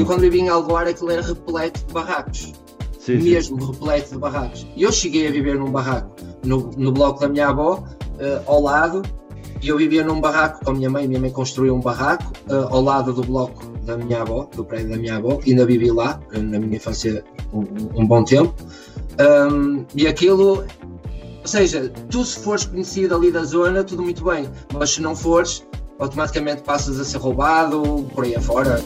Eu quando vivi em Alvoar aquilo era repleto de barracos. Sim, mesmo sim. repleto de barracos. E eu cheguei a viver num barraco no, no bloco da minha avó, uh, ao lado, e eu vivia num barraco com a minha mãe, minha mãe construiu um barraco uh, ao lado do bloco da minha avó, do prédio da minha avó, ainda vivi lá, uh, na minha infância, um, um bom tempo. Um, e aquilo, ou seja, tu se fores conhecido ali da zona, tudo muito bem, mas se não fores, automaticamente passas a ser roubado por aí afora.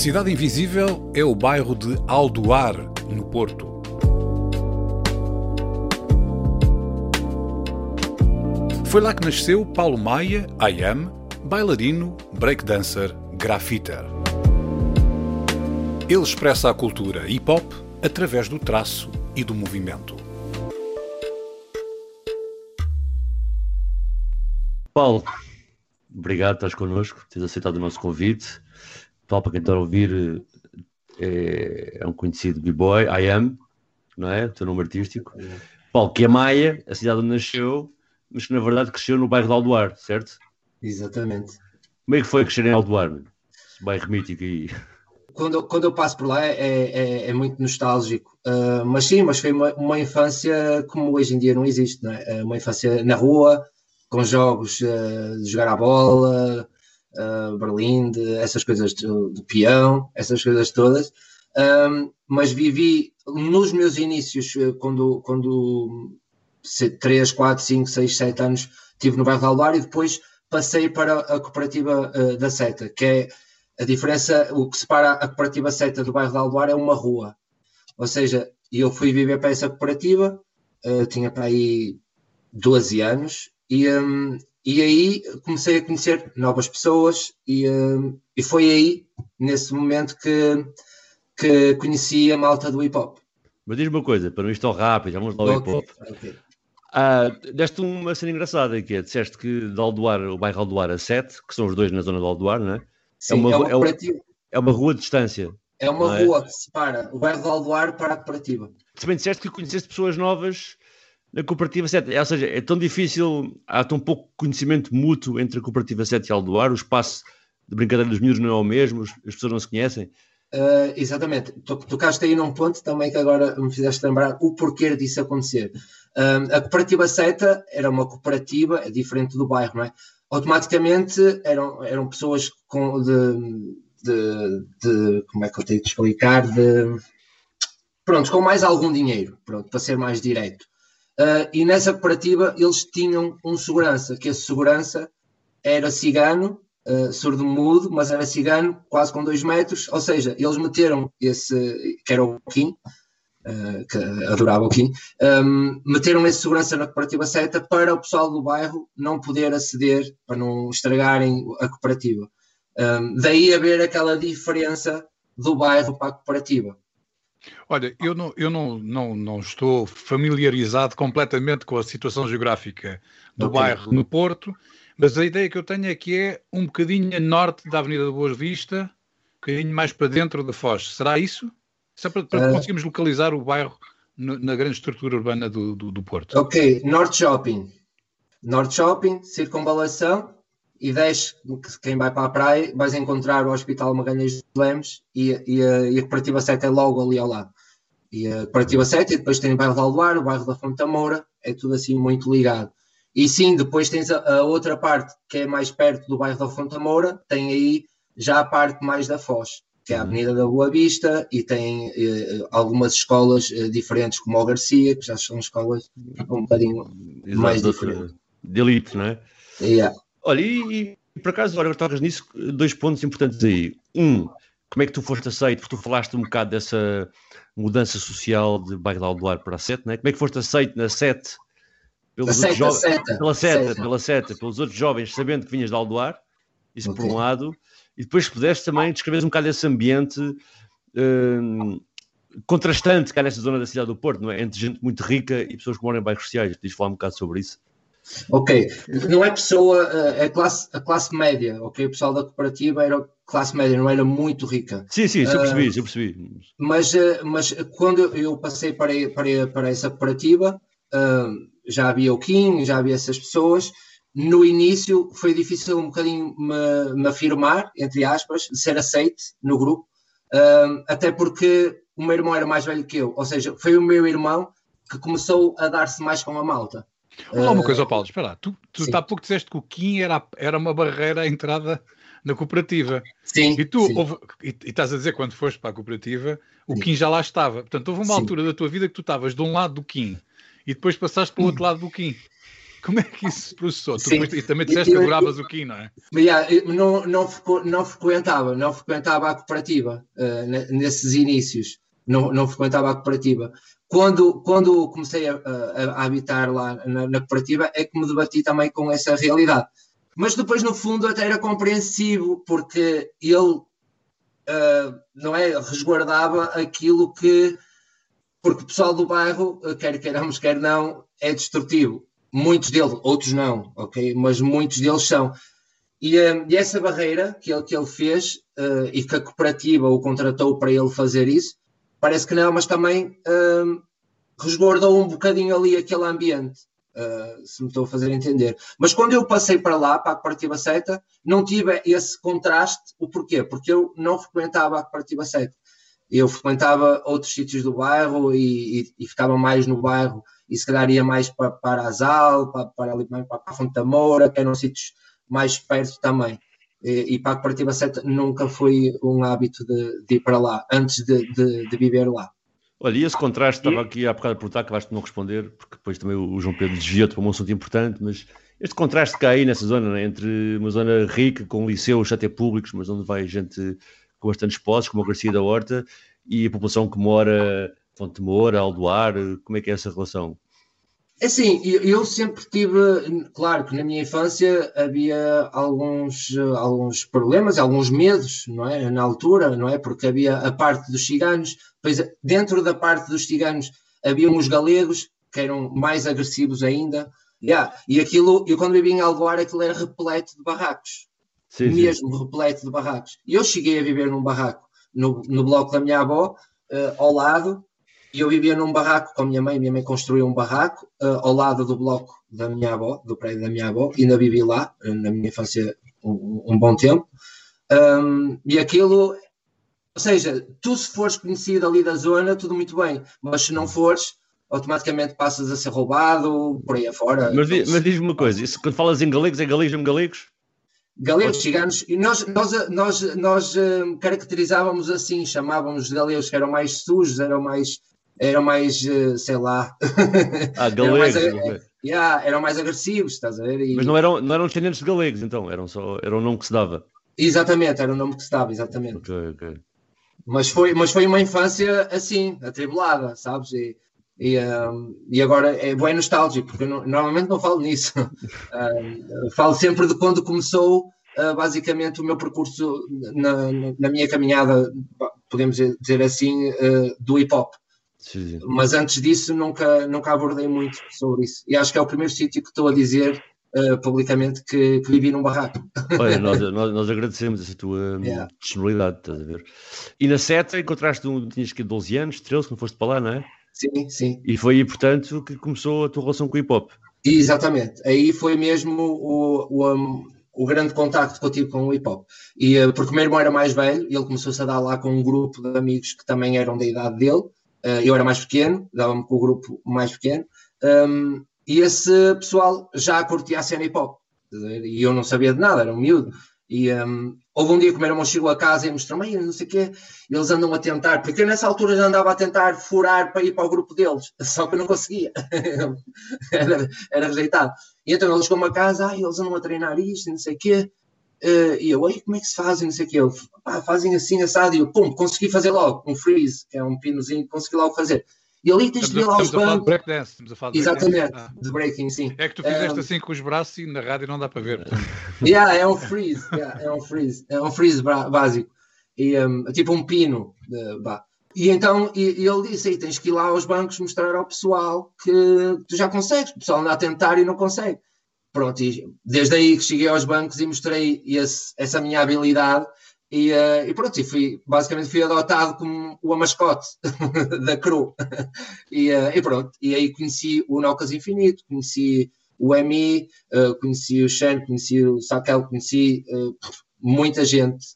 Cidade Invisível é o bairro de Aldoar, no Porto. Foi lá que nasceu Paulo Maia, I Am, bailarino, breakdancer, grafiter. Ele expressa a cultura hip-hop através do traço e do movimento. Paulo, obrigado por estás connosco, teres aceitado o nosso convite. Paulo, para quem está a ouvir, é, é um conhecido b-boy, I am, não é? O teu nome artístico. Paulo, que é Maia, a cidade onde nasceu, mas que na verdade cresceu no bairro de Aldoar, certo? Exatamente. Como é que foi crescer em Aldoar? Esse bairro mítico aí. Quando, quando eu passo por lá é, é, é muito nostálgico, uh, mas sim, mas foi uma, uma, infância como hoje em dia não existe, não é? Uma infância na rua, com jogos uh, de jogar a bola, uh, Berlim, de, essas coisas de, peão, essas coisas todas. Um, mas vivi nos meus inícios, eh, quando, quando 3, 4, 5, 6, 7 anos estive no bairro de Alvar e depois passei para a cooperativa uh, da Seta, que é a diferença, o que separa a cooperativa Seta do bairro de Alvar é uma rua. Ou seja, eu fui viver para essa cooperativa, uh, tinha para aí 12 anos, e, um, e aí comecei a conhecer novas pessoas e, uh, e foi aí, nesse momento, que, que conheci a malta do hip hop. Mas diz uma coisa, para não tão rápido, vamos lá ao okay, hip hop. Okay. Ah, deste uma cena engraçada que é, disseste que de Aldoar, o bairro Aldoar a 7, que são os dois na zona de Aldoar, não é? Sim, é uma, é uma, é uma, é uma rua de distância. É uma é? rua que separa o bairro de Aldoar para a cooperativa. Também disseste que conheceste pessoas novas na Cooperativa 7. Ou seja, é tão difícil, há tão pouco conhecimento mútuo entre a Cooperativa 7 e Aldoar, o espaço de brincadeira dos miúdos não é o mesmo, as pessoas não se conhecem. Uh, exatamente, tocaste aí num ponto também que agora me fizeste lembrar o porquê disso acontecer. Uh, a cooperativa SETA era uma cooperativa, é diferente do bairro, não é? Automaticamente eram, eram pessoas com, de, de, de, como é que eu tenho de explicar, de, pronto, com mais algum dinheiro, pronto, para ser mais direto. Uh, e nessa cooperativa eles tinham um segurança, que esse segurança era cigano, uh, surdo-mudo, mas era cigano, quase com dois metros, ou seja, eles meteram esse, que era o Kim, uh, que adorava o Kim, um, meteram esse segurança na cooperativa seta para o pessoal do bairro não poder aceder, para não estragarem a cooperativa. Um, daí haver aquela diferença do bairro para a cooperativa. Olha, eu não, eu não, não, não estou familiarizado completamente com a situação geográfica do okay. bairro no Porto, mas a ideia que eu tenho é que é um bocadinho a norte da Avenida da Boas Vista, um bocadinho mais para dentro da Foz. Será isso? Só para, para uh, conseguirmos localizar o bairro no, na grande estrutura urbana do, do, do Porto. Ok, Norte Shopping. Norte Shopping, circunvalação, e desce, quem vai para a praia, vais encontrar o Hospital Magalhães de Lemos e, e, a, e a Cooperativa 7 é logo ali ao lado. E a Cooperativa 7, e depois tem o bairro de Aldoar, o bairro da Fonte Moura, é tudo assim muito ligado. E sim, depois tens a, a, outra parte que é mais perto do bairro da Fonte Moura, tem aí já a parte mais da Foz, que é a Avenida da Boa Vista, e tem eh, algumas escolas eh, diferentes, como o Garcia, que já são escolas um bocadinho Exato, mais diferentes. De elite, não é? Yeah. Olha, e, e por acaso, agora tocas nisso, dois pontos importantes aí. Um, como é que tu foste aceito? Porque tu falaste um bocado dessa mudança social de bairro de Aldoar para a Sete, não é? Como é que foste aceito na Sete? Pelos seta, outros seta, pela seta, seta, pela seta, pelos outros jovens, sabendo que vinhas de Aldoar, isso okay. por um lado, e depois pudeste também descrever um bocado esse ambiente hum, contrastante que há nessa zona da cidade do Porto, não é? Entre gente muito rica e pessoas que moram em bairros sociais. Diz falar um bocado sobre isso. Ok, não é pessoa, eh, é classe, a classe média, ok? O pessoal da cooperativa era classe média, não era muito rica. Sim, sim, eu percebi, uh, eu percebi. Mas, eh, mas quando eu passei para, para, para essa cooperativa, uh, já havia o Kim, já havia essas pessoas. No início foi difícil um bocadinho me, me afirmar, entre aspas, ser aceite no grupo, uh, até porque o meu irmão era mais velho que eu, ou seja, foi o meu irmão que começou a dar-se mais com a malta. Olha uma coisa, Paulo, espera lá. Tu, tu há pouco disseste que o Kim era, era uma barreira à entrada na cooperativa. Sim. E tu sim. Houve, e, e, estás a dizer quando foste para a cooperativa, o sim. Kim já lá estava. Portanto, houve uma sim. altura da tua vida que tu estavas de um lado do Kim e depois passaste para o outro lado do Kim. Como é que isso se processou? Tu depois, e também disseste que adoravas o Kim, não é? Yeah, não, não, não, frequentava, não frequentava a cooperativa uh, nesses inícios. Não, não frequentava a cooperativa. Quando, quando comecei a, a, a habitar lá na, na, cooperativa, é que me debati também com essa realidade. Mas depois, no fundo, até era compreensivo, porque ele uh, não é, resguardava aquilo que. Porque o pessoal do bairro, quer queiramos, quer não, é destrutivo. Muitos deles, outros não, ok? Mas muitos deles são. E, uh, e essa barreira que ele, que ele fez uh, e que a cooperativa o contratou para ele fazer isso, parece que não, mas também uh, resguardou um bocadinho ali aquele ambiente, uh, se me estou a fazer entender. Mas quando eu passei para lá, para a Cooperativa Seta, não tive esse contraste. O porquê? Porque eu não frequentava a Cooperativa Seta. Eu frequentava outros sítios do bairro e, e, e ficava mais no bairro e se calhar ia mais para, para Azal, para, para, ali, para a Fonte da Moura, que eram sítios mais perto também e, para a cooperativa 7 nunca foi um hábito de, de ir para lá, antes de, de, de, viver lá. Olha, e esse contraste, estava aqui há bocado a perguntar, acabaste de não responder, porque depois também o João Pedro desviou-te para um assunto importante, mas este contraste que há aí nessa zona, né, entre uma zona rica, com liceus até públicos, mas onde vai gente com bastantes posses, como a Garcia da Horta, e a população que mora Fonte de Moura, Aldoar, como é que é essa relação? É assim, eu sempre tive, claro que na minha infância havia alguns, alguns problemas, alguns medos, não é? Na altura, não é? Porque havia a parte dos ciganos, pois dentro da parte dos ciganos havia uns galegos que eram mais agressivos ainda, yeah. e aquilo, eu quando vivia em Alvoar, aquilo era repleto de barracos, sim, mesmo sim. repleto de barracos. E eu cheguei a viver num barraco, no, no bloco da minha avó, uh, ao lado, eu vivia num barraco com a minha mãe, minha mãe construiu um barraco uh, ao lado do bloco da minha avó, do prédio da minha avó, e ainda vivi lá, uh, na minha infância, um, um bom tempo. Um, e aquilo, ou seja, tu se fores conhecido ali da zona, tudo muito bem, mas se não fores, automaticamente passas a ser roubado, por aí afora. Mas, mas diz-me uma coisa, isso, quando falas em galegos, é galegos mesmo galegos? Galegos, ciganos, e nós, nós, nós, nós uh, caracterizávamos assim, chamávamos de galegos que eram mais sujos, eram mais eram mais, eh, sei lá. Ah, galegos. eram, mais, yeah, eram mais agressivos, estás a ver? E... Mas não eram, não eram descendentes de galegos, então, eram só, era o nome que se dava. Exatamente, era o nome que se dava, exatamente. Ok, ok. Mas foi, mas foi uma infância assim, atribulada, sabes? E, e, um, e agora é bem nostálgico, porque eu não, normalmente não falo nisso. falo sempre de quando começou uh, basicamente o meu percurso na, na minha caminhada, podemos dizer assim, uh, do hip hop. Sim. Mas antes disso nunca, nunca abordei muito sobre isso. E acho que é o primeiro sítio que estou a dizer uh, publicamente que, que, vivi num barraco. Olha, nós, nós, nós, agradecemos essa tua hum, yeah. disponibilidade, estás a ver? E na SETA encontraste um, tinhas que 12 anos, 13, que não foste para lá, não é? Sim, sim. E foi aí, portanto, que começou a tua relação com o hip hop. Exatamente. Aí foi mesmo o, o, um, o grande contacto que eu tive com o hip hop. E, uh, porque o meu irmão era mais velho e ele começou-se a dar lá com um grupo de amigos que também eram da idade dele. Uh, eu era mais pequeno, dava-me com o grupo mais pequeno, um, e esse pessoal já curtia a cena hip hop. E eu não sabia de nada, era um miúdo. E um, houve um dia que o meu irmão chegou a casa e mostrou-me, não sei o quê, eles andam a tentar, porque eu nessa altura já andava a tentar furar para ir para o grupo deles, só que eu não conseguia, era, era rejeitado. E então eles chegou a casa, ah, eles andam a treinar isto, não sei o quê, Uh, e eu, como é que se fazem, não sei o que, ele, pá, fazem assim, assado, e eu, pum, consegui fazer logo, um freeze, que é um pinozinho, consegui logo fazer. E ali tens de ver lá os bancos. Breakdance, estamos a falar de Exatamente, ah. de breaking, sim. É que tu fizeste um, assim com os braços e na rádio não dá para ver. Yeah, é um freeze, yeah, é um freeze, é um freeze básico. E, um, tipo um pino. De, bah. E então e, e ele disse: aí tens que ir lá aos bancos mostrar ao pessoal que tu já consegues. O pessoal anda a tentar e não consegue. Pronto, desde aí que cheguei aos bancos e mostrei esse, essa minha habilidade e, uh, e, pronto, e fui, basicamente fui adotado como o mascote da crew. e, uh, e, pronto, e aí conheci o Nocas Infinito, conheci o MI, uh, conheci o Shen, conheci o Sakel, conheci muita gente,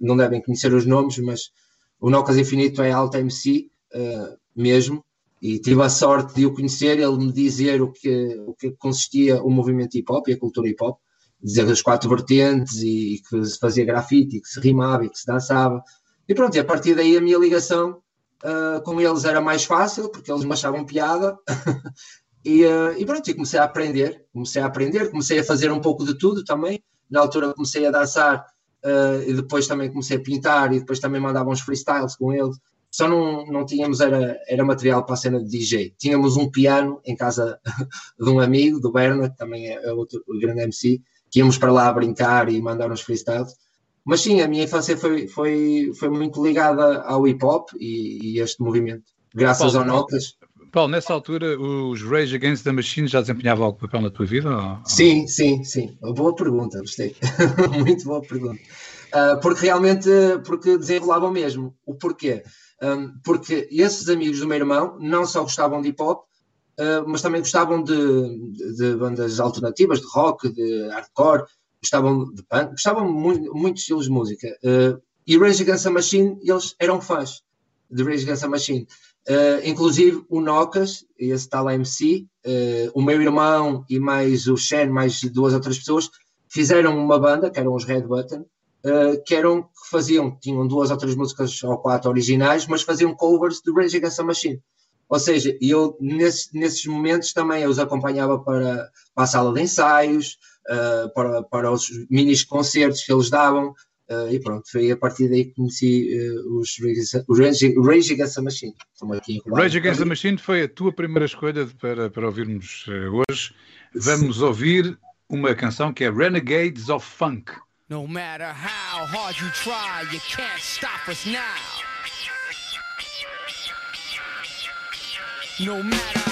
não devem conhecer os nomes, mas o Nocas Infinito é alta MC mesmo, e tive a sorte de o conhecer, ele me dizer o que, o que consistia o movimento hip hop e a cultura hip hop dizer as quatro vertentes e, e, que se fazia grafite, que se rimava e que se dançava. E pronto, e a partir daí a minha ligação uh, com eles era mais fácil, porque eles me achavam piada. e, uh, e pronto, e comecei a aprender, comecei a aprender, comecei a fazer um pouco de tudo também. Na altura comecei a dançar uh, e depois também comecei a pintar e depois também mandava uns freestyles com eles. Só não, não tínhamos, era, era material para a cena de DJ. Tínhamos um piano em casa de um amigo, do Berna, que também é outro grande MC, que íamos para lá brincar e mandar uns freestyles. Mas sim, a minha infância foi, foi, foi muito ligada ao hip hop e, e este movimento, graças Paulo, ao Notas. Paulo, nessa altura os Rage Against the Machine já desempenhavam algum papel na tua vida? Ou... Sim, sim, sim. Boa pergunta, gostei. muito boa pergunta. Uh, porque realmente porque desenrolavam mesmo. O porquê? Um, porque esses amigos do meu irmão não só gostavam de hip hop, uh, mas também gostavam de, de, de, bandas alternativas, de rock, de hardcore, gostavam de punk, gostavam muito, muitos estilos de música. Uh, e Rage Against the Machine, eles eram fãs de Rage Against the Machine. Uh, inclusive o Nocas, esse tal MC, o meu irmão e mais o Shen, mais duas outras pessoas, fizeram uma banda, que eram os Red Button, Uh, que eram que faziam, tinham duas ou três músicas ou quatro originais, mas faziam covers de Rage Against the Machine. Ou seja, eu nesses, nesses momentos também eu os acompanhava para, para a sala de ensaios, uh, para, para os mini concertos que eles davam, uh, e pronto, foi a partir daí que conheci uh, os Rage, Rage Against the Machine. Rage Against the Machine foi a tua primeira escolha para, para ouvirmos hoje. Vamos ouvir uma canção que é Renegades of Funk. No matter how hard you try, you can't stop us now. No matter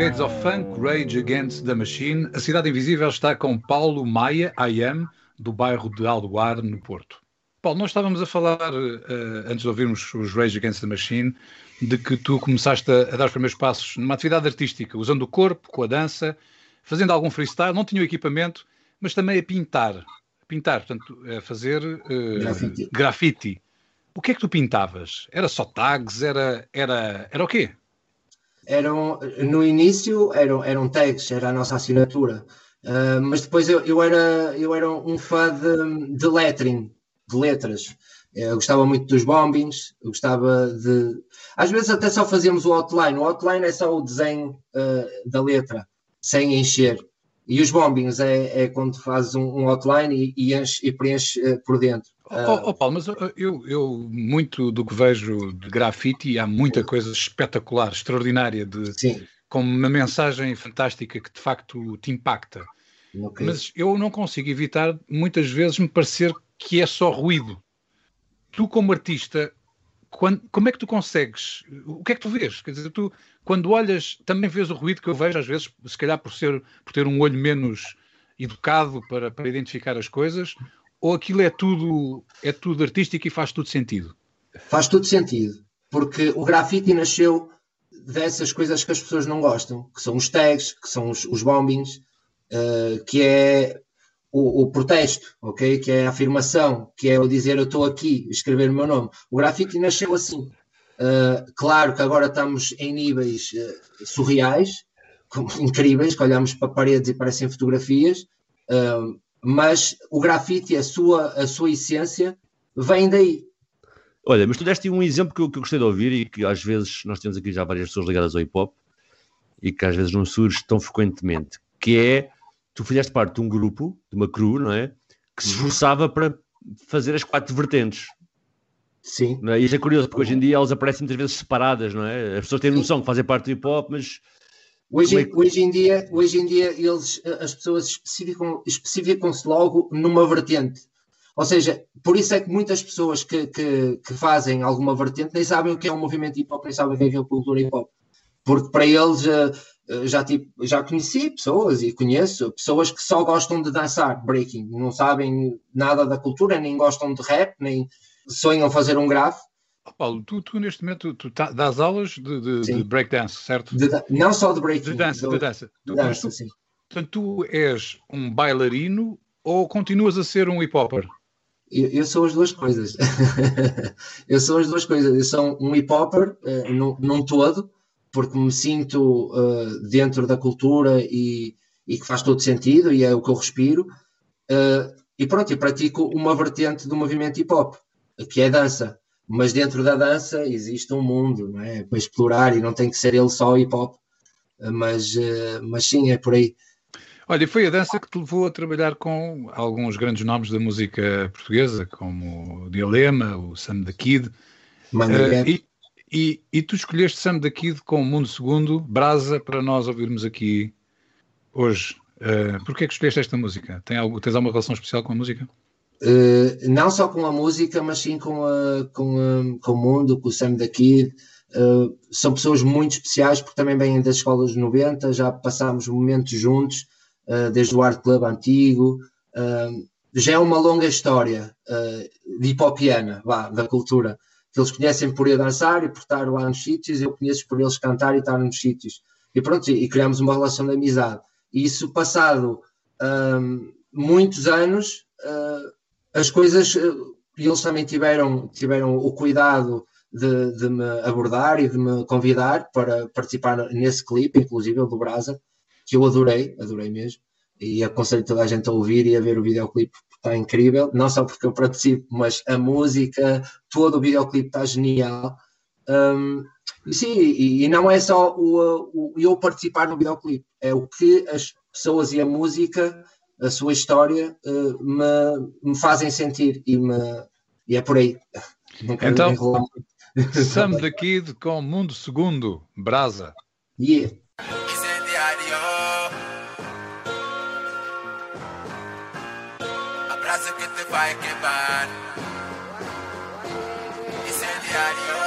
Renegades of Funk, Rage Against the Machine. A Cidade Invisível está com Paulo Maia, I am, do bairro de Aldoar, no Porto. Paulo, nós estávamos a falar, uh, antes de ouvirmos os Rage Against the Machine, de que tu começaste a, a, dar os primeiros passos numa atividade artística, usando o corpo, com a dança, fazendo algum freestyle, não tinha o equipamento, mas também a pintar. A pintar, portanto, a fazer uh, grafite. grafite. O que é que tu pintavas? Era só tags? Era, era, era o quê? Eram, no início eram, eram tags, era a nossa assinatura. Uh, mas depois eu, eu, era, eu era um fã de, de lettering, de letras. Eu gostava muito dos bombings, gostava de. Às vezes até só fazíamos o outline. O outline é só o desenho uh, da letra, sem encher. E os bombings é, é quando fazes um, um outline e, e, enche, e preenche uh, por dentro. Oh, oh, Paulo, mas eu, eu, muito do que vejo de grafite, há muita coisa espetacular, extraordinária, de, Sim. com uma mensagem fantástica que de facto te impacta. Okay. Mas eu não consigo evitar, muitas vezes, me parecer que é só ruído. Tu, como artista, quando, como é que tu consegues? O que é que tu vês? Quer dizer, tu, quando olhas, também vês o ruído que eu vejo, às vezes, se calhar por, ser, por ter um olho menos educado para, para identificar as coisas, ou aquilo é tudo, é tudo artístico e faz tudo sentido? Faz tudo sentido, porque o grafite nasceu dessas coisas que as pessoas não gostam, que são os tags, que são os, os bombings, uh, que é o, o, protesto, ok? Que é a afirmação, que é o dizer eu estou aqui, escrever o meu nome. O grafite nasceu assim. Uh, claro que agora estamos em níveis uh, surreais, incríveis, que olhamos para paredes e parecem fotografias, uh, mas o grafite, a sua, a sua essência, vem daí. Olha, mas tu deste um exemplo que eu, que eu gostei de ouvir e que às vezes nós temos aqui já várias pessoas ligadas ao hip hop e que às vezes não surge tão frequentemente, que é tu fizeste parte de um grupo, de uma crew, não é? Que se esforçava para fazer as quatro vertentes. Sim. É? E isso é curioso, porque hoje em dia elas aparecem muitas vezes separadas, não é? As pessoas têm noção que fazem parte do hip hop, mas Hoje, é hoje, em dia, hoje em dia eles, as pessoas especificam, especificam-se logo numa vertente. Ou seja, por isso é que muitas pessoas que, que, que, fazem alguma vertente nem sabem o que é um movimento hip hop, nem sabem o que é, a cultura hip hop. Porque para eles eh, já, tipo, já conheci pessoas e conheço pessoas que só gostam de dançar breaking, não sabem nada da cultura, nem gostam de rap, nem sonham fazer um grave Oh, Paulo, tu, tu, neste momento tu tá, dás aulas de, de, de breakdance, certo? De, não só de breaking. De dança, de dança. Tu, dança tu, sim. Portanto, tu és um bailarino ou continuas a ser um hip-hopper? Eu, eu, sou as duas coisas. eu sou as duas coisas. Eu sou um hip-hopper uh, num, num, todo, porque me sinto uh, dentro da cultura e, e, que faz todo sentido e é o que eu respiro. Uh, e pronto, eu pratico uma vertente do movimento hip-hop, que é dança mas dentro da dança existe um mundo não é? para explorar e não tem que ser ele só hip hop, mas, eh, mas sim, é por aí. Olha, foi a dança que te levou a trabalhar com alguns grandes nomes da música portuguesa, como o Dilema, o Sam da Kid. Uh, e, e, e, tu escolheste Sam da Kid com o Mundo Segundo, Brasa, para nós ouvirmos aqui hoje. Uh, Porquê é que escolheste esta música? Tem algo, tens alguma relação especial com a música? Uh, não só com a música, mas sim com, a, com, a, com o mundo, com o Sam da Kid. Uh, são pessoas muito especiais porque também vêm das escolas 90, já passámos momentos juntos, uh, desde o Art Club antigo. já é uma longa história de hipopiana, vá, da cultura, que eles conhecem por ir dançar e por estar lá nos sítios, eu conheço por eles cantar e estar nos sítios. E pronto, e, e criamos uma relação de amizade. E isso passado muitos anos, uh, as coisas, eh, eles também tiveram, tiveram o cuidado de, de, me abordar e de me convidar para participar nesse clipe, inclusive do Brasa, que eu adorei, adorei mesmo, e aconselho toda a gente a ouvir e a ver o videoclipe, está incrível, não só porque eu participo, mas a música, todo o videoclipe está genial. Um, sim, e, e, não é só o, o, eu participar no videoclipe, é o que as pessoas e a música a sua história uh, me, me, fazem sentir e, me, e é por aí. então, Sam the Kid com Mundo Segundo, Brasa. Yeah. vai queimar Incendiário.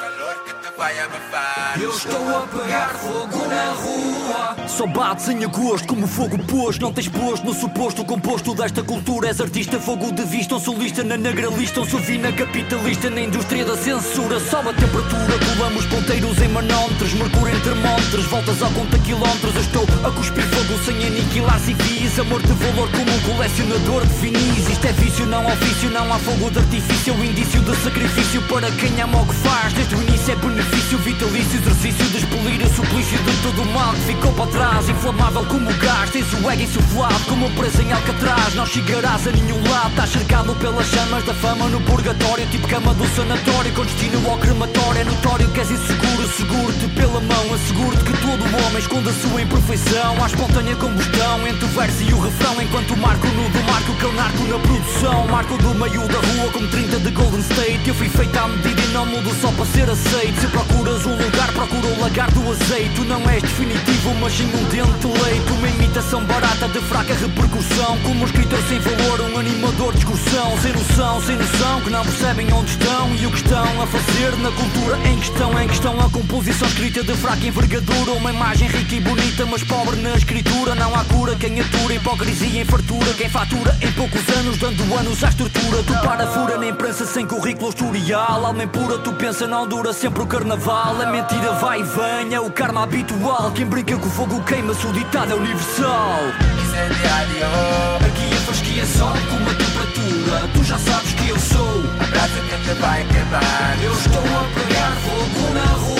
Calor que te vai abafar. Eu estou a pegar fogo na rua. Só bates em agosto como fogo pôs. Não tens posto no suposto composto desta cultura. És artista, fogo de vista, um solista na negralista, um sovina capitalista na indústria da censura. Sobe a temperatura, pulamos ponteiros em manómetros, mercúrio em termómetros, voltas ao conta quilómetros. Eu estou a cuspir fogo sem aniquilar civis. Amor de valor como um colecionador de finis. Isto é vício, não ofício, não há fogo de artifício. Indício de sacrifício para quem ama o que faz. Desde o início é benefício, vitalício, exercício de expelir o suplício de todo o mal que ficou para trás. Inflamável como gás, tens o ego insuflado como preso em Alcatraz. Não chegarás a nenhum lado, estás cercado pelas chamas da fama no purgatório. Tipo cama do sanatório, com destino ao crematório. É notório que és inseguro, seguro-te pela mão. Asseguro-te que todo homem esconde a sua imperfeição. Há espontânea combustão entre o verso e o refrão. Enquanto marco no do marco, que eu narco na produção. Marco do meio da rua como 30 de Golden State. Eu fui feito à medida e não mudo só para ser aceito. Se procuras um lugar, procura o lagar do azeite. Não és definitivo, mas sim dente de leite. Uma imitação barata de fraca repercussão. Como um escritor sem valor, um animador de excursão. Sem noção, sem noção, que não percebem onde estão e o que estão a fazer na cultura em questão. Em questão a composição escrita de fraca envergadura. Uma imagem rica e bonita, mas pobre na escritura. Não há cura quem atura, hipocrisia em fartura. Quem fatura em poucos anos, dando anos à estrutura. Tu para fura na imprensa sem currículo historial. Alma impura, tu pensa, não dura sempre o carnaval. A mentira vai e é o karma habitual. Quem brinca com o fogo queima-se, o ditado é universal. Aqui a fasquia sobe com uma temperatura. Tu já sabes que eu sou. a brasa que te vai queimar. Eu estou a pegar fogo na rua.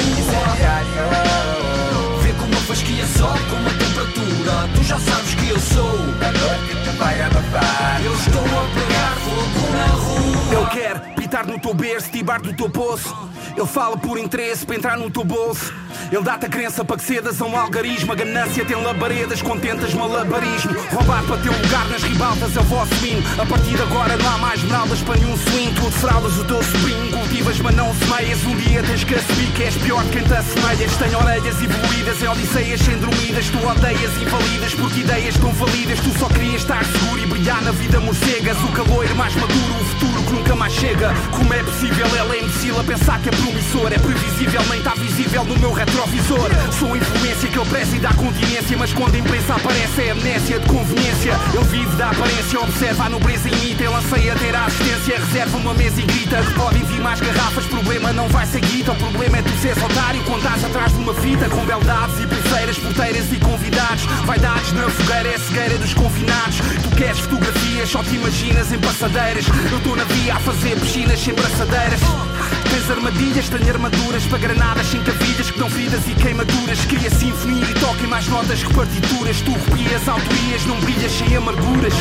Vê como a fasquia sobe com uma temperatura. Tu já sabes que eu sou. calor que te vai abafar. Eu estou a pegar fogo na rua. Ele quer pitar no teu berço, tibar do teu poço. Ele fala por interesse para entrar no teu bolso. Ele dá-te a crença para que cedas a um algarismo. A ganância tem labaredas, contentas malabarismo. Roubar para teu lugar nas ribaltas é o vosso hino. A partir de agora não há mais meraldas para nenhum swing. Tu defraudas o teu sobrinho, cultivas mas não semeias. Um dia tens que assumir que és pior que quem te assemelhas. Tem orelhas evoluídas em odisseias sem dormidas. Tu odeias invalidas porque ideias estão validas. Tu só querias estar seguro e brilhar na vida morcegas. O calor mais maduro, o futuro que nunca mais chega. Como é possível? Ela é imbecil a pensar que é promissor. É previsível, nem está visível no meu retrovisor. Sou influência que preza e dá continência. Mas quando a imprensa aparece é amnésia de conveniência. Ele vive da aparência, observa a nobreza imita. Ele anseia ter a assistência, reserva uma mesa e grita. Que podem vir mais garrafas, problema não vai ser guita. O problema é tu seres otário quando estás atrás de uma fita. Com beldades e pulseiras, porteiras e convidados. Vaidades na fogueira, é a cegueira dos confinados. Tu queres fotografias, só te imaginas em passadeiras. Eu estou na via a fazer piscinas sem braçadeiras. Tens armadilhas, tenho armaduras para granadas sem cavilhas que dão feridas e queimaduras. Cria sinfonia e toca em mais notas que partituras. Tu copias autorias, não brilhas sem amarguras.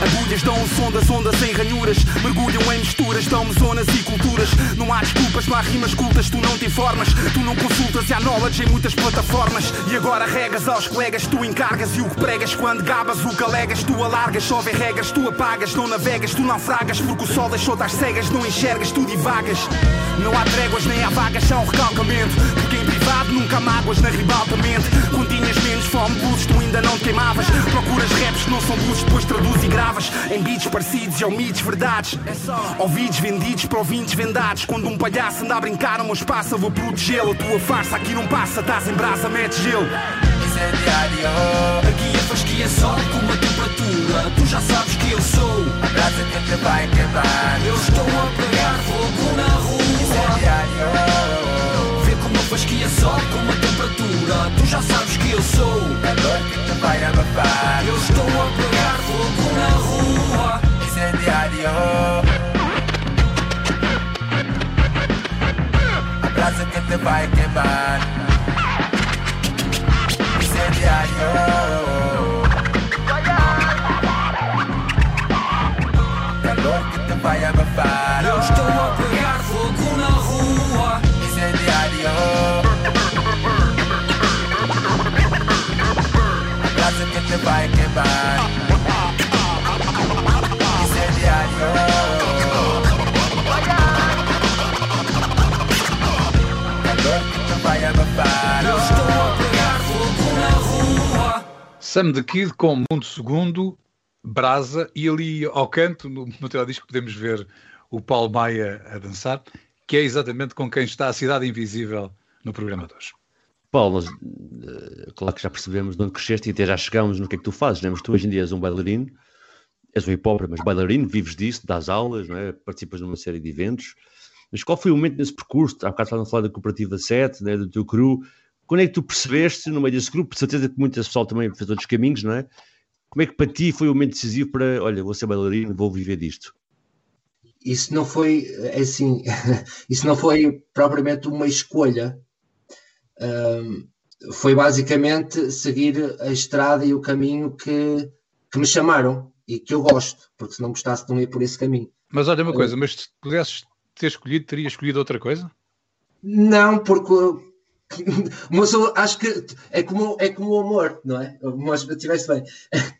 Agulhas dão sondas, ondas em ranhuras. Mergulham em misturas, dão-me zonas e culturas. Não há desculpas, não há rimas cultas, tu não te informas. Tu não consultas e há knowledge em muitas plataformas. E agora regas aos colegas, tu encargas E o que pregas. Quando gabas, o que alegas Tu alargas, vê regras, tu apagas Não navegas, tu naufragas Porque o sol deixou-te às cegas, não enxergas, tu divagas. Não há tréguas, nem há vagas, há um recalcamento. Porque em privado nunca mágoas na ribalta mente não são luzes, depois traduz e gravas Em beats parecidos e ao mitos verdades Ouvidos vendidos para ouvintes vendados Quando um palhaço anda a brincar no meu espaço Eu vou protegê-lo, a tua farsa aqui não passa Estás em brasa, metes gelo incendiário, Aqui a fasquia sobe com uma temperatura. Tu já sabes que eu sou. a brasa que te vai queimar. Eu estou a pegar fogo na rua. Incendiário, a fasquia sobe com uma temperatura. Tu já sabes que eu sou. calor que te vai abafar. Eu estou a pegar fogo na rua. Incendiário, a brasa que te vai queimar. Incendiário. Sam the Kid com Mundo Segundo, Brasa, e ali ao canto, no material disco, podemos ver o Paulo Maia a dançar. que é exatamente com quem está a Cidade Invisível no programa de hoje. Paulo, nós, uh, claro que já percebemos de onde cresceste e até já chegámos no que é que tu fazes, né? mas tu hoje em dia és um bailarino, és um hip mas bailarino, vives disso, das aulas, não é? participas numa série de eventos. Mas qual foi o momento nesse percurso? Há bocado estavam a falar da Cooperativa 7, né? do teu crew. Quando é que tu percebeste, no meio desse grupo, de certeza que muitas pessoal também fez outros caminhos, não é? Como é que para ti foi o momento decisivo para, olha, vou ser bailarino, vou viver disto? Isso não foi, é assim, isso não foi propriamente uma escolha. Um, foi basicamente seguir a estrada e o caminho que, que me chamaram e que eu gosto, porque se não gostasse não ia por esse caminho. Mas olha uma coisa, mas se pudesses ter escolhido, teria escolhido outra coisa? Não, porque mas eu acho que é como, é como o amor, não é? Mas tivesse bem,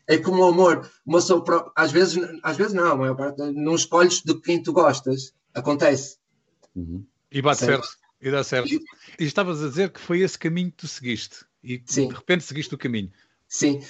é como o amor. Mas sou, às vezes, às vezes não, a maior parte, não escolhes de quem tu gostas. Acontece. Uhum. E bate certo. certo. E dá certo. E, e estavas a dizer que foi esse caminho que tu seguiste. E Sim. de repente seguiste o caminho. Sim,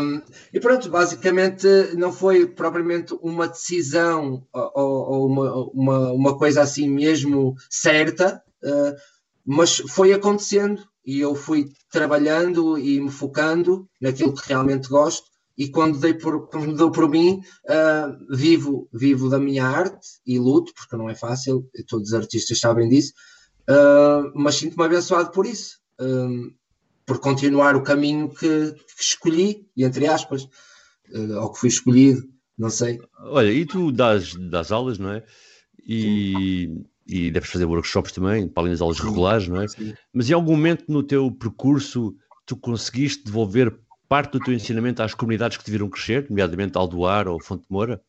um, e pronto, basicamente não foi propriamente uma decisão ou, ou uma, uma, uma, coisa assim mesmo certa, uh, mas foi acontecendo e eu fui trabalhando e me focando naquilo que realmente gosto e quando, dei por, quando dou por mim uh, vivo, vivo da minha arte e luto, porque não é fácil, todos os artistas sabem disso, uh, mas sinto-me abençoado por isso por continuar o caminho que, que escolhi, e entre aspas, uh, ou que fui escolhido, não sei. Olha, e tu das das aulas, não é? E, e deves fazer workshops também, para além das aulas regulares, não é? Sim. Mas em algum momento no teu percurso tu conseguiste devolver parte do teu ensinamento às comunidades que te viram crescer, nomeadamente Aldoar ou Fonte Moura?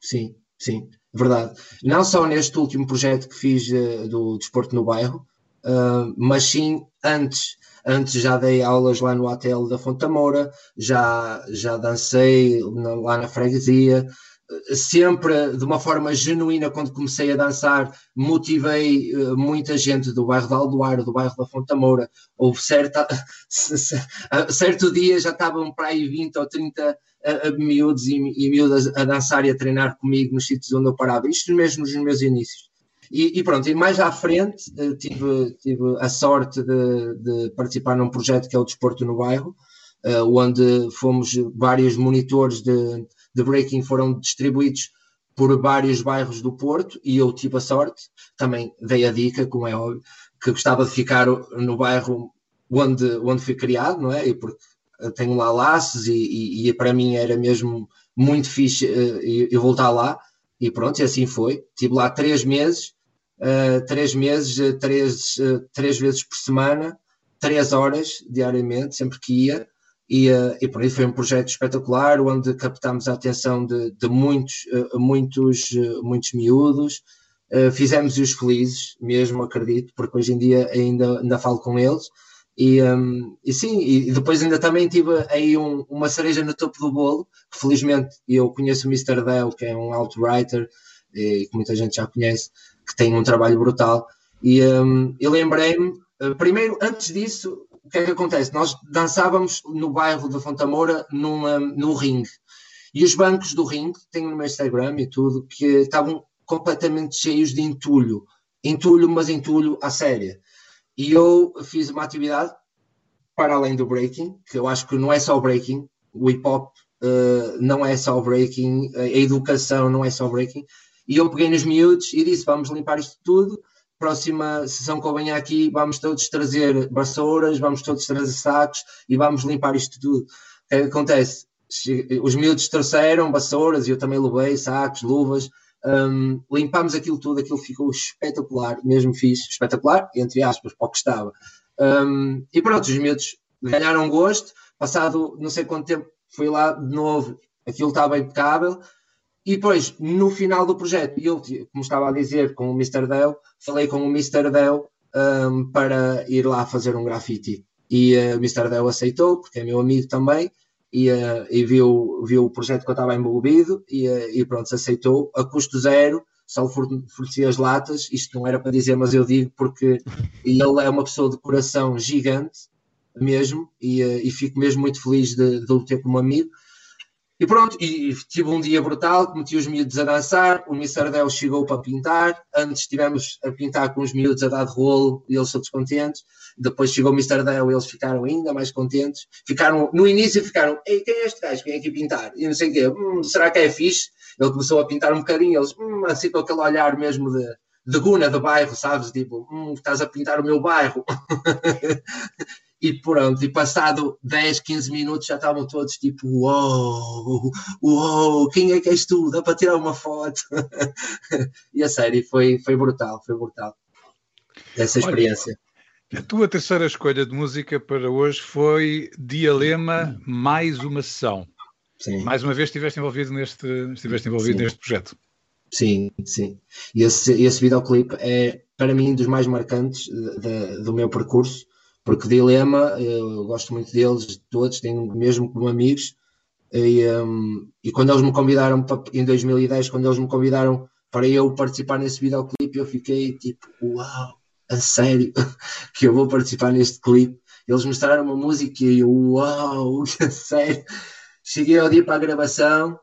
Sim, sim, verdade. Não só neste último projeto que fiz uh, do desporto no bairro, uh, mas sim antes Antes já dei aulas lá no hotel da Fonte Moura, já, já dancei na, lá na freguesia, sempre de uma forma genuína, quando comecei a dançar, motivei uh, muita gente do bairro de Aldoar, do bairro da Fonte Moura. Houve certa, certo dia já estavam para aí 20 ou 30 uh, miúdos e, e miúdas a dançar e a treinar comigo nos sítios onde eu parava. Isto mesmo nos meus inícios. E, e, pronto, e mais à frente eh, tive, tive a sorte de, de, participar num projeto que é o Desporto no Bairro, uh, onde fomos vários monitores de, de breaking foram distribuídos por vários bairros do Porto e eu tive a sorte, também dei a dica, como é óbvio, que gostava de ficar no bairro onde, onde fui criado, não é? E porque tenho lá laços e, e, e para mim era mesmo muito fixe uh, eu voltar lá. E pronto, e assim foi. Estive lá três meses uh, três meses, uh, três, uh, três vezes por semana, três horas diariamente, sempre que ia. E, e por aí foi um projeto espetacular, onde captámos a atenção de, de muitos, muitos, muitos miúdos. Fizemos-os felizes, mesmo acredito, porque hoje em dia ainda, ainda falo com eles. E, um, e, sim, e depois ainda também tive aí um, uma cereja no topo do bolo, que felizmente eu conheço o Mr. Dell, que é um outwriter, e que muita gente já conhece, que tem um trabalho brutal. E um, eu lembrei-me, primeiro, antes disso, o que é que acontece? Nós dançávamos no bairro da Fontamoura no ringue. E os bancos do ringue, tenho no meu Instagram e tudo, que estavam completamente cheios de entulho. Entulho, mas entulho à séria. E eu fiz uma atividade para além do breaking, que eu acho que não é só o breaking, o hip hop uh, não é só o breaking, a educação não é só o breaking, e eu peguei nos miúdos e disse: vamos limpar isto tudo. Próxima sessão que eu venha aqui, vamos todos trazer vassouras, vamos todos trazer sacos e vamos limpar isto tudo. O que, é acontece? Os miúdos trouxeram vassouras eu também levei sacos, luvas. Um, limpámos aquilo tudo, aquilo ficou espetacular, mesmo fiz espetacular, entre aspas, para o que estava. Um, e pronto, os miúdos ganharam gosto. Passado não sei quanto tempo, fui lá de novo, aquilo estava impecável. E depois, no final do projeto, eu, como estava a dizer com o Mr. Dell, falei com o Mr. Dell um, para ir lá fazer um grafite. E uh, o Mr. Dell aceitou, porque é meu amigo também, e, uh, e viu, viu o projeto que eu estava envolvido, e, uh, e pronto, aceitou, a custo zero, só fornecia as latas, isto não era para dizer, mas eu digo porque ele é uma pessoa de coração gigante, mesmo, e, uh, e fico mesmo muito feliz de, de o ter como amigo. E pronto, e, tive um dia brutal, meti os miúdos a dançar, o Mr. Del chegou para pintar, antes estivemos a pintar com os miúdos a dar de rolo e eles todos contentes, depois chegou o Mr. Del e eles ficaram ainda mais contentes, ficaram, no início ficaram, Ei, quem é este gajo vem aqui pintar? E não sei o quê, hum, será que é fixe? Ele começou a pintar um bocadinho, eles, hum, assim com aquele olhar mesmo de, de guna do bairro, sabes? Tipo, hum, estás a pintar o meu bairro. e pronto, e passado 10, 15 minutos já estavam todos tipo, uou, uou, quem é que és tu? Dá para tirar uma foto? e a série foi, foi brutal, foi brutal. Essa experiência. Olha, a tua terceira escolha de música para hoje foi Dialema mais uma sessão. Sim. Mais uma vez estiveste envolvido neste, estiveste envolvido neste projeto. Sim, sim. E esse, esse videoclipe é, para mim, dos mais marcantes de, de, do meu percurso, porque Dilema, eu gosto muito deles, todos, tenho mesmo como amigos, e, um, e quando eles me convidaram, para, em 2010, quando eles me convidaram para eu participar nesse videoclipe, eu fiquei tipo, uau, a sério, que eu vou participar neste clipe. Eles mostraram uma música e eu, uau, a sério. Cheguei ao dia para a gravação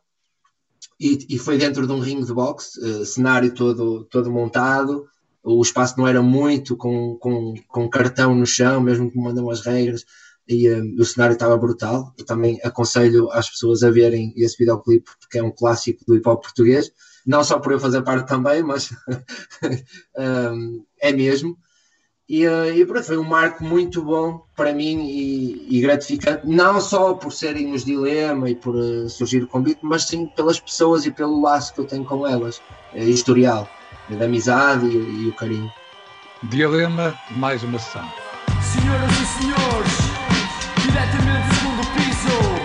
e, e foi dentro de um ringue de boxe, uh, cenário todo, todo montado, o espaço não era muito com, com, com cartão no chão, mesmo que mandam as regras, e um, o cenário estava brutal. Eu também aconselho as pessoas a verem esse videoclipe, porque é um clássico do hip hop português, não só por eu fazer parte também, mas um, é mesmo. E, uh, e pronto, foi um marco muito bom para mim e, e gratificante, não só por serem os dilema e por uh, surgir o convite, mas sim pelas pessoas e pelo laço que eu tenho com elas, uh, historial da amizade e, e, o carinho. Dilema, mais uma sessão. Senhoras e senhores, diretamente do segundo piso,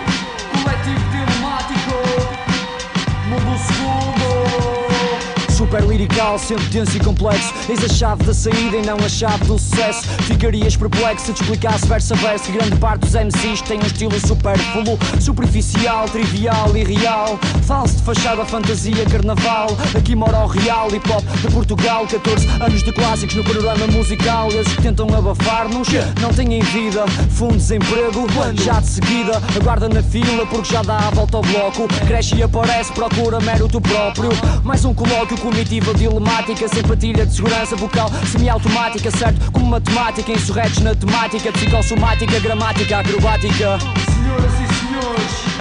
Super lirical, sempre denso e complexo. Eis a chave da saída e não a chave do sucesso. Ficarias perplexo se te explicasse verso a verso. Grande parte dos MCs tem um estilo supérfluo, superficial, trivial e real. Falso de fachada, fantasia, carnaval. Aqui mora o real hip hop de Portugal. 14 anos de clássicos no panorama musical. Eles que tentam abafar-nos, não têm vida. Fundo desemprego, já de seguida. Aguarda na fila porque já dá a volta ao bloco. Cresce e aparece, procura mérito próprio. Mais um colóquio comitiva dilemática, sem patilha de segurança vocal semiautomática, certo? Como matemática, insurretos na temática, psicossomática, gramática, acrobática. Senhoras e senhores,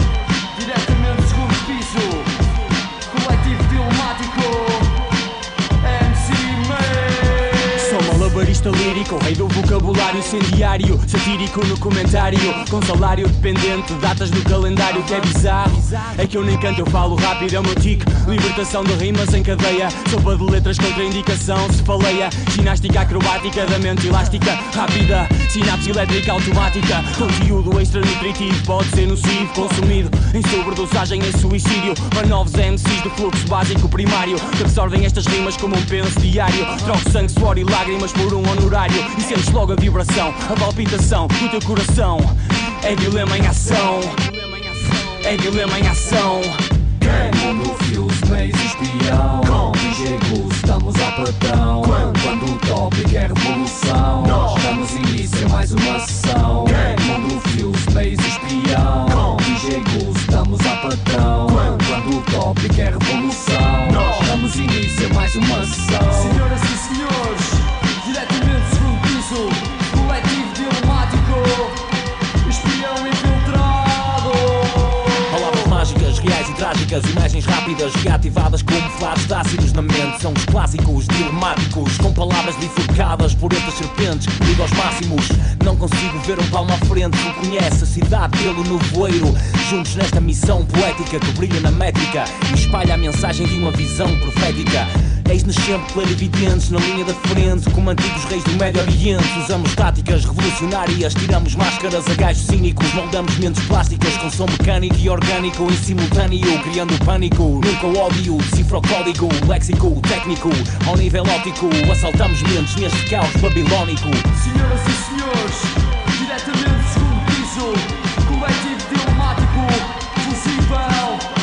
Malabarista lírico, rei do vocabulário incendiário, satírico no comentário, com salário dependente, datas no calendário que é bizarro. É que eu nem canto, eu falo rápido, é o meu tique. Libertação de rimas em cadeia, sopa de letras contra indicação, se faleia. Ginástica acrobática da mente elástica, rápida, sinapse elétrica automática. Conteúdo extra nutritivo pode ser nocivo, consumido em sobredosagem em suicídio. Para novos MCs de fluxo básico primário, que absorvem estas rimas como um penso diário. Troco sangue, suor e lágrimas por um honorário. E sentes logo a vibração, a palpitação do teu coração. É dilema em ação. É dilema em ação. Mundo fios, meios espião Gus, estamos ao patrão Quando o tópico é revolução Damos início a mais uma sessão Mundo fios, meios espião Ao patrão. Quando o tópico é revolução Damos início a mais uma sessão. Senhoras e senhores, diretamente do segundo piso, imagens rápidas, reativadas como flashes ácidos na mente. São os clássicos dilemáticos, com palavras bifurcadas por entre as serpentes. Ligo aos máximos, não consigo ver um palmo à frente. Reconhece a cidade pelo nevoeiro. Juntos nesta missão poética que brilha na métrica e espalha a mensagem de uma visão profética. Eis-nos sempre clarividentes na linha da frente Como antigos reis do Médio Oriente. Usamos táticas revolucionárias Tiramos máscaras a gajos cínicos Moldamos mentes plásticas com som mecânico e orgânico Em simultâneo, criando pânico Nunca o ódio, decifra o código Léxico, técnico, ao nível óptico Assaltamos mentes neste caos babilónico. Senhoras e senhores, diretamente do segundo piso, coletivo dilemático, fusível,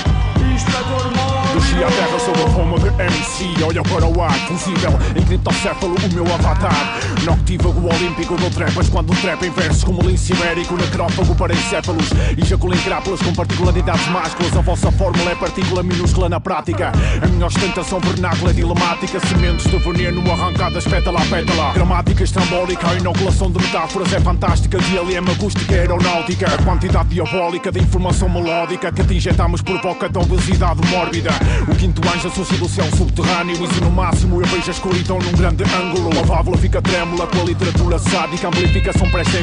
a terra Sou forma de MC, olha para o ar Fusível, em criptocéfalo, o meu avatar. Noctívago olímpico do trepas Quando trap em versos como lince ibérico Necrófago para encéfalos. Ejaculo em crápulas com particularidades másculas. A vossa fórmula é partícula minúscula na prática. A minha ostentação vernácula é dilemática Sementes de veneno arrancadas pétala a pétala. Gramática estrambólica, a inoculação de metáforas é fantástica. Dialema acústica aeronáutica. A quantidade diabólica de informação melódica Que te injetamos provoca da obesidade mórbida. O quinto anjo associa do céu subterrâneo. E no máximo eu vejo a escuridão num grande ângulo. A válvula fica trêmula com a literatura sádica. Amplificação presta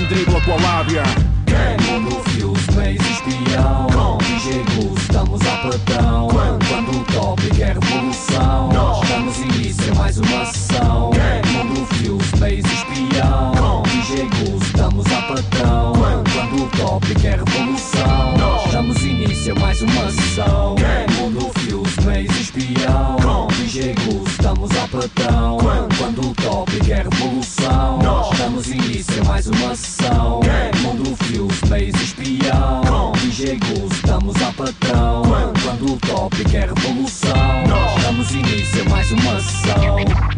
em dribla com a lábia. Mundo Fios, mês espião DJ Gus, estamos a platão Quando o tópico é revolução Damos início a mais uma Fios, mês espião DJ Gus, estamos a platão Quando o tópico é revolução Damos início a mais uma sessão. Mundo Fios, mês espião. DJ Gus, estamos a platão Quando o tópico é revolução Damos início a mais uma sessão. Mundo Fios, mês espião. DJ Gus, estamos a patrão Quando o tópico é revolução Damos início a mais uma sessão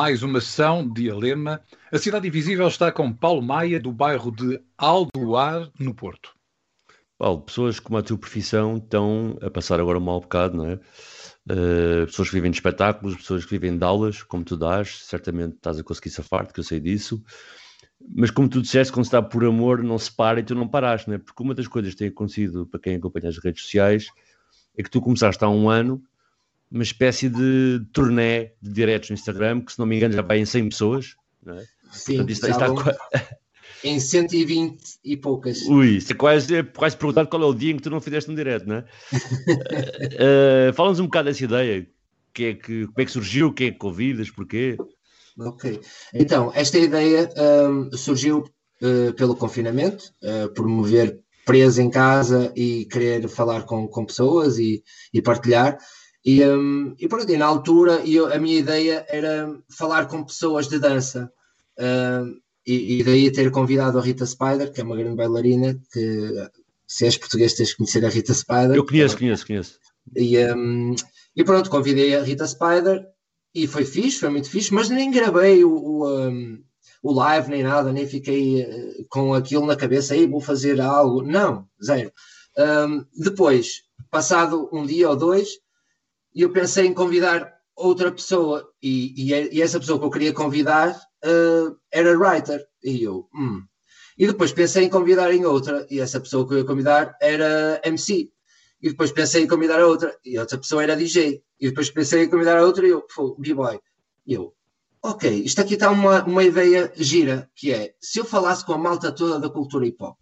Mais uma sessão de Alema. A Cidade Invisível está com Paulo Maia, do bairro de Aldoar, no Porto. Paulo, pessoas como a tua profissão estão a passar agora um mau bocado, não é? Uh, pessoas que vivem de espetáculos, pessoas que vivem de aulas, como tu dás, certamente estás a conseguir safar-te, que eu sei disso. Mas como tu disseste, quando se está por amor, não se para e tu não paraste, não é? Porque uma das coisas que tem acontecido para quem acompanha as redes sociais é que tu começaste há um ano uma espécie de turnê de diretos no Instagram, que se não me engano já vai em 100 pessoas, não é? Sim, Portanto, isto- isto está em 120 e poucas. Ui, isso é quase, é quase perguntar qual é o dia em que tu não fizeste um direto, não é? Eh, Fala-nos um bocado dessa ideia. Que é que, como é que surgiu? Quem é que convidas? Porquê? Ok. Então, esta ideia hum, surgiu uh, pelo confinamento, uh, por me ver preso em casa e querer falar com, com pessoas e, e partilhar. E, hum, e pronto, e na altura eu, a minha ideia era falar com pessoas de dança. Hum, e, e daí ter convidado a Rita Spider, que é uma grande bailarina, que se és português tens de conhecer a Rita Spider. Eu conheço, conheço, conheço. E, hum, e pronto, convidei a Rita Spider e foi fixe, foi muito fixe, mas nem gravei o, o, um, o live nem nada, nem fiquei eh, com aquilo na cabeça, aí vou fazer algo. Não, zero. Um, depois, passado um dia ou dois, eu pensei em convidar outra pessoa e, e, e essa pessoa que eu queria convidar eh, era writer. E eu, hum. E depois pensei em convidar em outra e essa pessoa que eu ia convidar era MC. E depois pensei em convidar a outra e outra pessoa era DJ. E depois pensei em convidar a outra e eu, pô, B-Boy. E eu, ok, isto aqui está uma, uma ideia gira, que é, se eu falasse com a malta toda da cultura hip hop,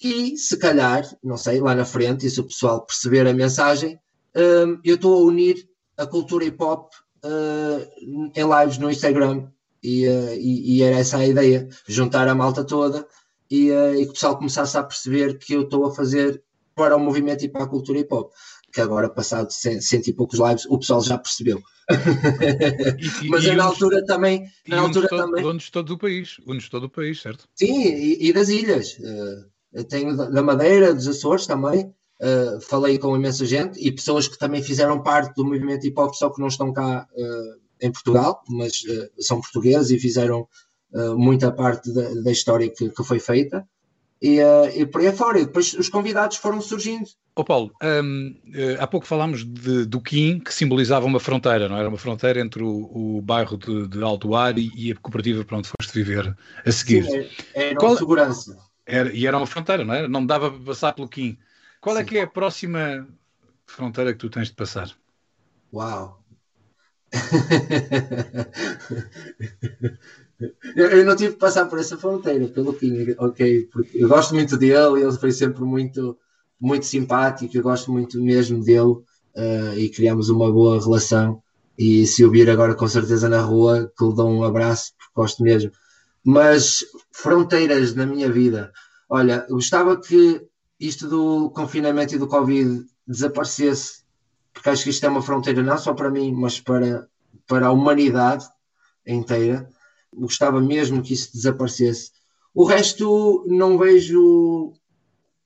e se calhar, não sei, lá na frente, e se o pessoal perceber a mensagem, hum, eu estou a unir a cultura hip hop hum, em lives no Instagram. E, eh, e- e era essa a ideia, juntar a malta toda e, eh, e que o pessoal começasse a perceber que eu estou a fazer para o movimento e para a cultura hip hop. Que agora, passado cem- cento e poucos lives, o pessoal já percebeu. E- Mas e na altura também, E na altura todo, também. donos de todo o país. Uns de todo o país, certo? Sim, e, das ilhas. Tenho da Madeira, dos Açores também. Eh, falei com imensa gente e pessoas que também fizeram parte do movimento hip hop, só que não estão cá eh, em Portugal, mas eh, são portugueses e fizeram muita parte da, da história que, que foi feita. E, e por aí fora. E depois os convidados foram surgindo. Ó Paulo, hum, eh, há pouco falámos de- do Kim, que simbolizava uma fronteira, não é? era? Uma fronteira entre o, o bairro de, de Alto Ar e, e a cooperativa para onde foste viver a seguir. Sim, era, era Qual- segurança. Era- e era uma fronteira, não era? Não dava para passar pelo Kim. Qual é Sim. que é a próxima fronteira que tu tens de passar? Uau! eu, eu não tive que passar por essa fronteira, pelo King, ok? Porque eu gosto muito dele, ele foi sempre muito, muito simpático, eu gosto muito mesmo dele eh, e criamos uma boa relação. E se o vir agora com certeza na rua, que lhe dou um abraço, porque gosto mesmo. Mas fronteiras na minha vida, olha, eu gostava que isto do confinamento e do Covid desaparecesse, porque acho que isto é uma fronteira não só para mim, mas para, para a humanidade inteira. Gostava mesmo que isso desaparecesse. O resto não vejo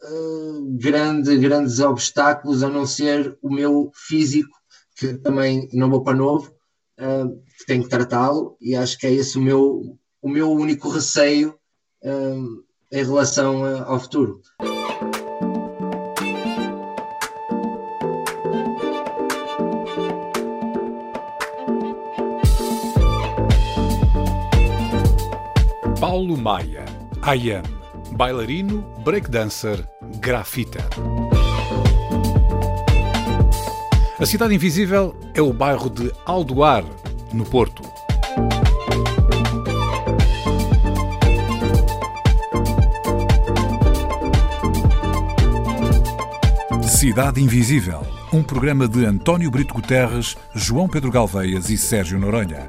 uh, grande, grandes obstáculos a não ser o meu físico, que também não vou para novo, uh, que tenho que tratá-lo, e acho que é esse o meu, o meu único receio uh, em relação ao futuro. Paulo Maia, I am, bailarino, breakdancer, grafiter. A Cidade Invisível é o bairro de Aldoar, no Porto. Cidade Invisível, um programa de António Brito Guterres, João Pedro Galveias e Sérgio Noronha,